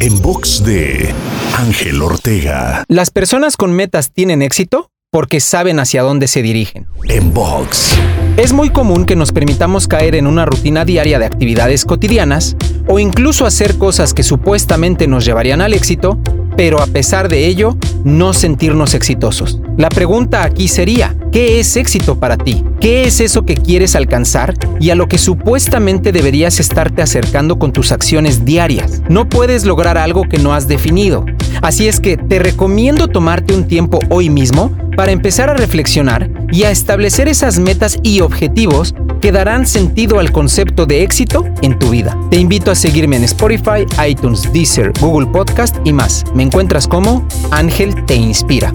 En box de Ángel Ortega. Las personas con metas tienen éxito porque saben hacia dónde se dirigen. En box. Es muy común que nos permitamos caer en una rutina diaria de actividades cotidianas o incluso hacer cosas que supuestamente nos llevarían al éxito, pero a pesar de ello, no sentirnos exitosos. La pregunta aquí sería, ¿qué es éxito para ti? ¿Qué es eso que quieres alcanzar y a lo que supuestamente deberías estarte acercando con tus acciones diarias? No puedes lograr algo que no has definido. Así es que te recomiendo tomarte un tiempo hoy mismo para empezar a reflexionar y a establecer esas metas y objetivos que darán sentido al concepto de éxito en tu vida. Te invito a seguirme en Spotify, iTunes, Deezer, Google Podcast y más. Me encuentras como Ángel Te Inspira.